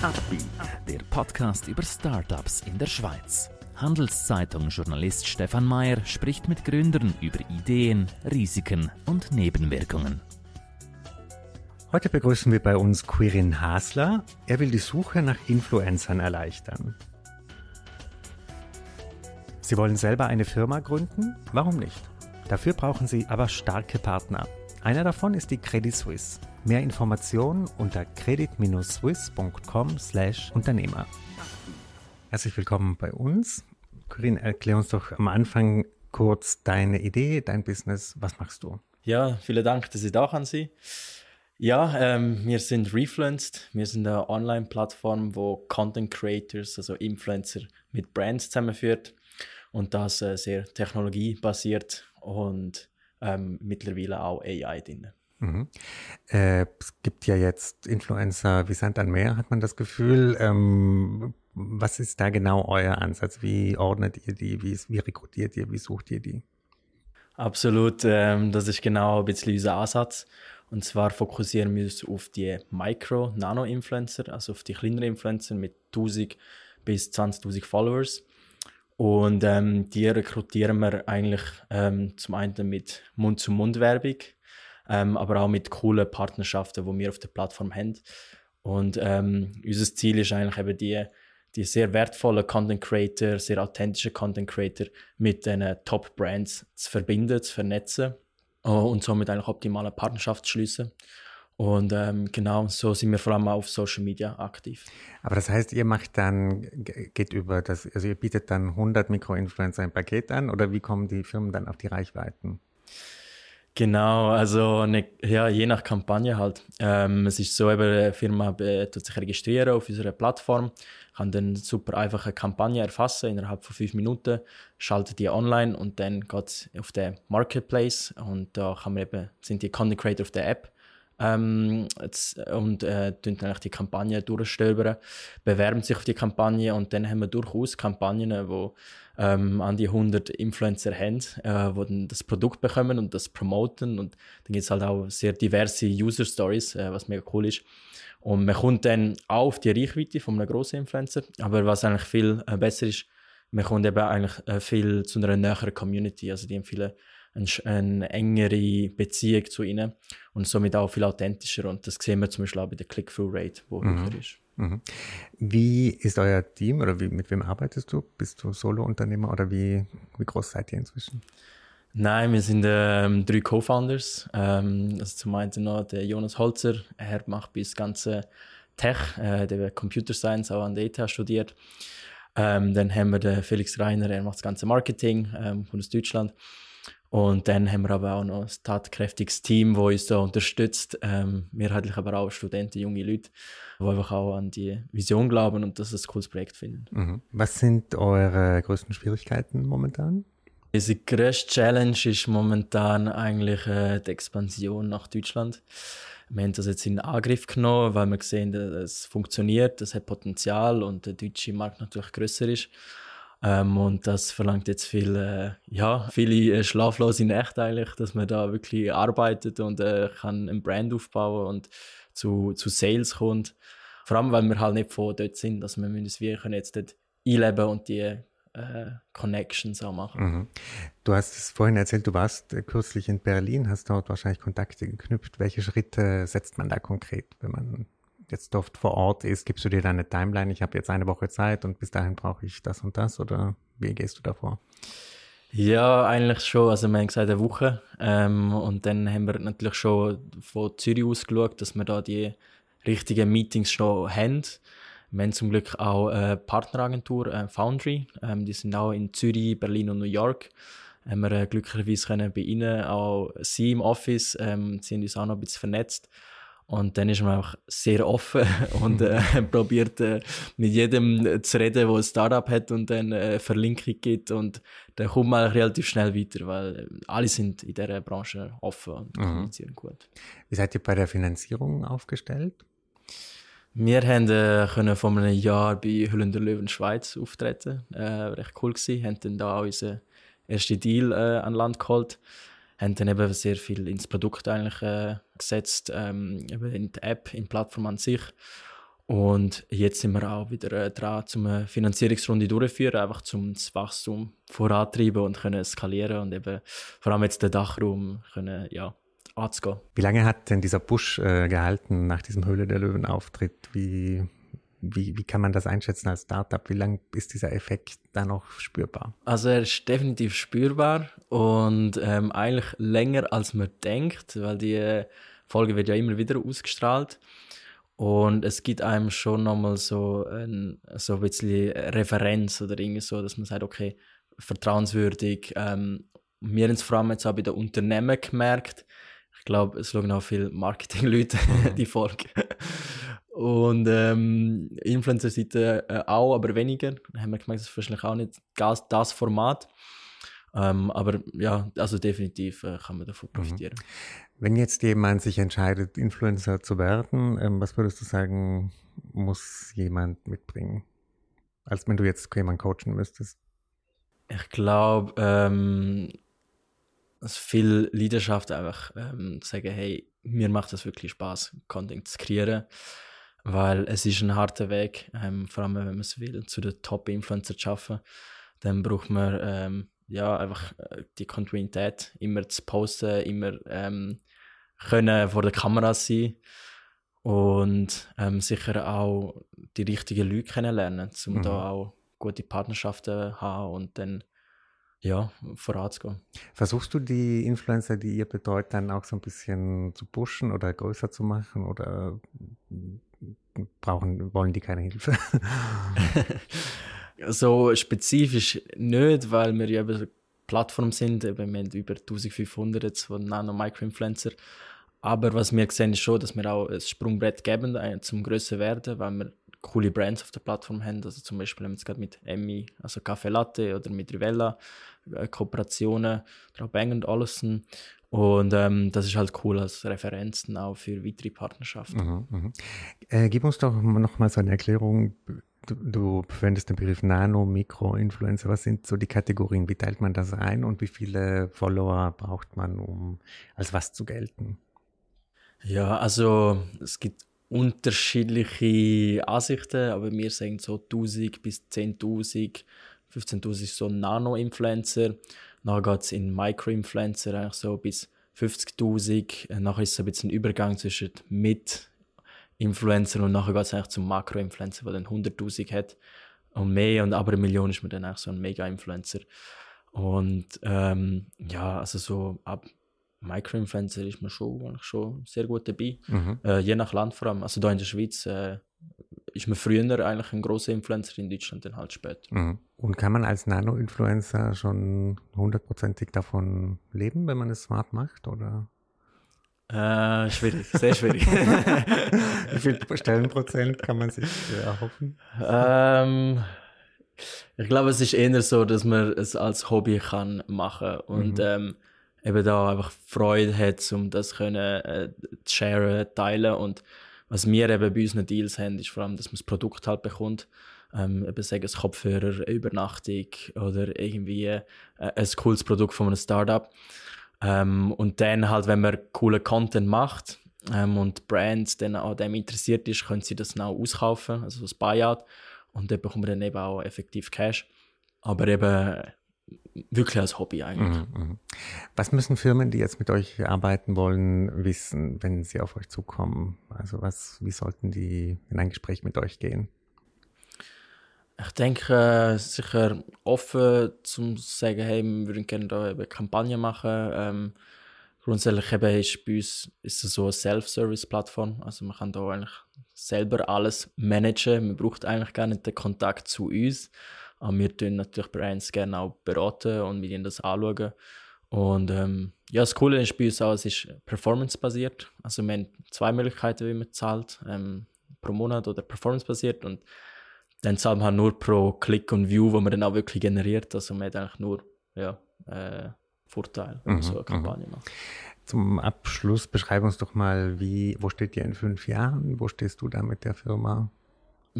Upbeat, der Podcast über Startups in der Schweiz. Handelszeitung-Journalist Stefan Mayer spricht mit Gründern über Ideen, Risiken und Nebenwirkungen. Heute begrüßen wir bei uns Quirin Hasler. Er will die Suche nach Influencern erleichtern. Sie wollen selber eine Firma gründen? Warum nicht? Dafür brauchen Sie aber starke Partner. Einer davon ist die Credit Suisse. Mehr Informationen unter credit-swiss.com/Unternehmer. Herzlich willkommen bei uns. Corinne, erklär uns doch am Anfang kurz deine Idee, dein Business. Was machst du? Ja, vielen Dank, dass ich da kann sein. Ja, ähm, wir sind Refluenced. Wir sind eine Online-Plattform, wo Content Creators, also Influencer, mit Brands zusammenführt und das äh, sehr technologiebasiert und ähm, mittlerweile auch AI drin. Mhm. Äh, es gibt ja jetzt Influencer wie Sand an Meer, hat man das Gefühl. Ähm, was ist da genau euer Ansatz? Wie ordnet ihr die? Wie, wie rekrutiert ihr? Wie sucht ihr die? Absolut, ähm, das ist genau ein bisschen unser Ansatz. Und zwar fokussieren wir uns auf die Micro-Nano-Influencer, also auf die kleineren Influencer mit 1000 bis 20.000 Followers. Und ähm, die rekrutieren wir eigentlich ähm, zum einen mit Mund-zu-Mund-Werbung, ähm, aber auch mit coolen Partnerschaften, die wir auf der Plattform haben. Und ähm, unser Ziel ist eigentlich eben die, die sehr wertvollen Content Creator, sehr authentische Content Creator mit den Top Brands zu verbinden, zu vernetzen oh, und somit eigentlich optimale Partnerschaft zu schließen. Und ähm, genau, so sind wir vor allem auf Social Media aktiv. Aber das heißt, ihr macht dann, geht über das, also ihr bietet dann 100 Mikroinfluencer ein Paket an oder wie kommen die Firmen dann auf die Reichweiten? Genau, also ne, ja, je nach Kampagne halt. Ähm, es ist so, eben, eine Firma äh, tut sich registrieren auf unserer Plattform, kann dann super einfache Kampagne erfassen innerhalb von fünf Minuten, schaltet die online und dann geht es auf den Marketplace und da kann man eben, sind die Content Creator auf der App ähm, und äh, eigentlich die Kampagne durchstöbern, bewerben sich auf die Kampagne und dann haben wir durchaus Kampagnen, wo ähm, an die 100 Influencer haben, äh, wo dann das Produkt bekommen und das promoten und dann gibt es halt auch sehr diverse User Stories, äh, was mega cool ist. Und man kommt dann auch auf die Reichweite von einem grossen Influencer, aber was eigentlich viel äh, besser ist, man kommt eben eigentlich äh, viel zu einer näheren Community, also die haben viele eine, engere Beziehung zu ihnen und somit auch viel authentischer. Und das sehen wir zum Beispiel auch bei der Click-Through-Rate, wo mhm. höher ist. Mhm. Wie ist euer Team oder wie, mit wem arbeitest du? Bist du Solo-Unternehmer oder wie, wie groß seid ihr inzwischen? Nein, wir sind ähm, drei Co-Founders. Ähm, also zum einen noch der Jonas Holzer, er macht bis ganze Tech, äh, der Computer Science auch an der ETH studiert. Ähm, dann haben wir den Felix Reiner, er macht das ganze Marketing ähm, von aus Deutschland. Und dann haben wir aber auch noch ein tatkräftiges Team, das uns da unterstützt. Ähm, mehrheitlich aber auch Studenten, junge Leute, die einfach auch an die Vision glauben und das ein cooles Projekt finden. Mhm. Was sind eure größten Schwierigkeiten momentan? Unsere grösste Challenge ist momentan eigentlich äh, die Expansion nach Deutschland. Wir haben das jetzt in Angriff genommen, weil wir sehen, dass es funktioniert, es hat Potenzial und der deutsche Markt natürlich grösser ist. Ähm, und das verlangt jetzt viel, äh, ja, viele äh, schlaflose Nächte eigentlich, dass man da wirklich arbeitet und äh, kann ein Brand aufbauen und zu, zu Sales kommt. Vor allem, weil wir halt nicht von dort sind, dass wir müssen wir können jetzt dort einleben und die äh, Connections auch machen. Mhm. Du hast es vorhin erzählt, du warst äh, kürzlich in Berlin, hast dort wahrscheinlich Kontakte geknüpft. Welche Schritte setzt man da konkret, wenn man jetzt dort vor Ort ist, gibst du dir dann eine Timeline, ich habe jetzt eine Woche Zeit und bis dahin brauche ich das und das oder wie gehst du davor? Ja, eigentlich schon. Also wir haben gesagt eine Woche ähm, und dann haben wir natürlich schon von Zürich aus geschaut, dass wir da die richtigen Meetings schon haben. Wir haben zum Glück auch eine Partneragentur, eine Foundry. Ähm, die sind auch in Zürich, Berlin und New York. Haben wir äh, glücklicherweise können bei ihnen auch sie im Office. Ähm, sie haben uns auch noch ein bisschen vernetzt. Und dann ist man auch sehr offen und äh, probiert äh, mit jedem zu reden, der ein Startup hat und dann äh, Verlinkung gibt. Und dann kommt man relativ schnell weiter, weil äh, alle sind in dieser Branche offen und mhm. kommunizieren gut. Wie seid ihr bei der Finanzierung aufgestellt? Wir haben, äh, können vor einem Jahr bei Hülle der Löwen Schweiz auftreten. Äh, recht cool gewesen. Haben dann da unseren ersten Deal äh, an Land geholt haben dann eben sehr viel ins Produkt eigentlich äh, gesetzt, ähm, eben in die App, in die Plattform an sich. Und jetzt sind wir auch wieder äh, dran, zum eine Finanzierungsrunde durchzuführen, einfach zum das Wachstum vorantreiben und können skalieren und eben vor allem jetzt den Dachraum können, ja, anzugehen. Wie lange hat denn dieser Push äh, gehalten nach diesem Höhle der Löwen-Auftritt? Wie, wie, wie kann man das einschätzen als Startup? Wie lange ist dieser Effekt da noch spürbar? Also er ist definitiv spürbar und ähm, eigentlich länger als man denkt, weil die Folge wird ja immer wieder ausgestrahlt. Und es gibt einem schon nochmal so ein, so ein bisschen Referenz oder irgendwie so, dass man sagt, okay, vertrauenswürdig. Ähm, wir haben es vor allem jetzt auch bei den Unternehmen gemerkt. Ich glaube, es schauen auch viele Marketingleute mhm. die Folge. Und ähm, Influencer-Seite äh, auch, aber weniger. Da haben wir gemerkt, das ist wahrscheinlich auch nicht das, das Format. Ähm, aber ja, also definitiv äh, kann man davon mhm. profitieren. Wenn jetzt jemand sich entscheidet, Influencer zu werden, ähm, was würdest du sagen, muss jemand mitbringen? Als wenn du jetzt jemanden coachen müsstest. Ich glaube, ähm, viel Leidenschaft einfach ähm, sagen, hey, mir macht das wirklich Spaß, Content zu kreieren, weil es ist ein harter Weg, ähm, vor allem wenn man es will, zu den Top-Influencer zu schaffen, dann braucht man ähm, ja, einfach äh, die Kontinuität, immer zu posten, immer ähm, können vor der Kamera sein und ähm, sicher auch die richtigen Leute kennenlernen, um mhm. da auch gute Partnerschaften haben und dann ja, voranzugehen. Versuchst du die Influencer, die ihr betreut, dann auch so ein bisschen zu pushen oder größer zu machen oder brauchen, wollen die keine Hilfe? so spezifisch nicht, weil wir ja eine Plattform sind. Eben, wir haben über 1500 von Nano-Micro-Influencer. Aber was wir sehen, ist schon, dass wir auch ein Sprungbrett geben äh, zum grösser werden, weil wir coole Brands auf der Plattform haben. Also zum Beispiel haben wir jetzt gerade mit Emmy, also Café Latte oder mit Rivella äh, Kooperationen, drauf Bang Allison. Und ähm, das ist halt cool als Referenzen auch für weitere Partnerschaften. Mhm, mh. äh, gib uns doch noch mal so eine Erklärung, Du, du verwendest den Begriff Nano, Mikro, Influencer. Was sind so die Kategorien? Wie teilt man das ein und wie viele Follower braucht man, um als was zu gelten? Ja, also es gibt unterschiedliche Ansichten, aber wir sagen so 1000 bis 10.000, 15.000 ist so Nano-Influencer. Dann geht es in Micro-Influencer eigentlich so bis 50.000. Nachher ist es ein bisschen ein Übergang zwischen mit Influencer und nachher geht es eigentlich zum Makro-Influencer, der dann 100.000 hat und mehr und aber eine Million ist man dann eigentlich so ein Mega-Influencer. Und ähm, ja, also so ab Micro-Influencer ist man schon, eigentlich schon sehr gut dabei. Mhm. Äh, je nach Land vor allem. Also da in der Schweiz äh, ist man früher eigentlich ein großer Influencer, in Deutschland dann halt später. Mhm. Und kann man als Nano-Influencer schon hundertprozentig davon leben, wenn man es smart macht? Oder? Äh, schwierig, sehr schwierig. Wie viel Stellenprozent kann man sich erhoffen? Ähm, ich glaube, es ist eher so, dass man es als Hobby kann machen und mhm. ähm, eben da einfach Freude hat, um das können, äh, zu sharen, teilen und was wir eben bei unseren Deals haben, ist vor allem, dass man das Produkt halt bekommt. Ähm, eben sagen, ein Kopfhörer, eine Übernachtung oder irgendwie äh, ein cooles Produkt von einem Startup. Ähm, und dann halt, wenn man coolen Content macht ähm, und Brands dann an dem interessiert ist, können sie das dann auch auskaufen, also das Buyout. Und dann bekommt man dann eben auch effektiv Cash. Aber eben wirklich als Hobby eigentlich. Mhm, mhm. Was müssen Firmen, die jetzt mit euch arbeiten wollen, wissen, wenn sie auf euch zukommen? Also was, wie sollten die in ein Gespräch mit euch gehen? Ich denke, äh, sicher offen zum sagen, hey, wir würden gerne da eine Kampagne machen. Ähm, grundsätzlich eben ist bei uns ist es so eine Self-Service-Plattform. Also man kann da eigentlich selber alles managen. Man braucht eigentlich gar nicht den Kontakt zu uns. Aber wir tun natürlich Brands gerne auch beraten und mit ihnen das anschauen. Und ähm, ja, das Coole ist bei uns auch, es ist performance-basiert. Also wir haben zwei Möglichkeiten, wie man zahlt. Ähm, pro Monat oder performance-basiert. Und dann zahlt man halt nur pro Klick und View, wo man dann auch wirklich generiert. Also man hat eigentlich nur ja, äh, Vorteil, wenn man mhm, so eine Kampagne mhm. macht. Zum Abschluss beschreib uns doch mal, wie, wo steht ihr in fünf Jahren? Wo stehst du da mit der Firma?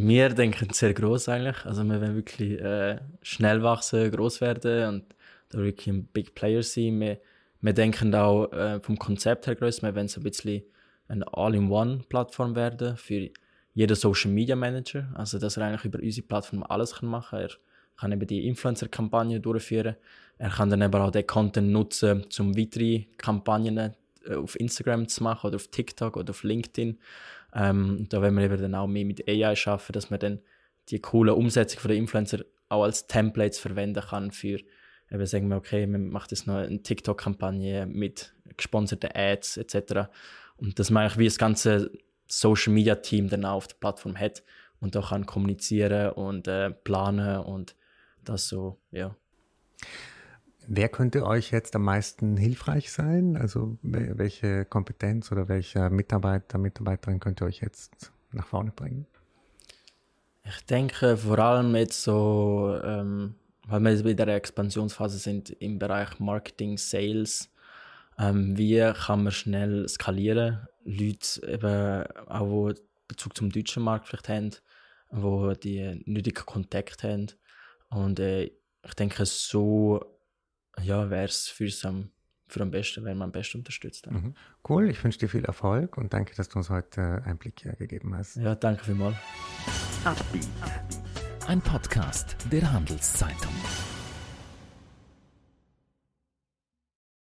Wir denken sehr groß eigentlich. Also wir wollen wirklich äh, schnell wachsen, groß werden und da wirklich ein Big Player sein. Wir, wir denken auch äh, vom Konzept her größer. Wir wollen so ein bisschen eine All-in-One-Plattform werden für jeder Social Media Manager, also dass er eigentlich über unsere Plattform alles kann machen. Er kann eben die Influencer-Kampagne durchführen. Er kann dann eben auch den Content nutzen, um weitere Kampagnen äh, auf Instagram zu machen oder auf TikTok oder auf LinkedIn. Ähm, da werden wir eben dann auch mehr mit AI schaffen, dass man dann die coole Umsetzung der Influencer auch als Templates verwenden kann für eben sagen wir, okay, man macht jetzt noch eine TikTok-Kampagne mit gesponserten Ads etc. Und dass man eigentlich wie das ganze Social Media Team dann auch auf der Plattform hat und auch kann kommunizieren und äh, planen und das so, ja. Wer könnte euch jetzt am meisten hilfreich sein? Also welche Kompetenz oder welcher Mitarbeiter, Mitarbeiterin könnte euch jetzt nach vorne bringen? Ich denke vor allem jetzt so, ähm, weil wir jetzt in der Expansionsphase sind im Bereich Marketing, Sales, ähm, wie kann man schnell skalieren? Leute eben auch, die Bezug zum deutschen Markt vielleicht haben, wo die nötigen Kontakt haben. Und äh, ich denke, so ja, wäre es für am, für am besten, wenn man am besten unterstützt. Mhm. Cool, ich wünsche dir viel Erfolg und danke, dass du uns heute Einblick gegeben hast. Ja, danke vielmals. Ein Podcast der Handelszeitung.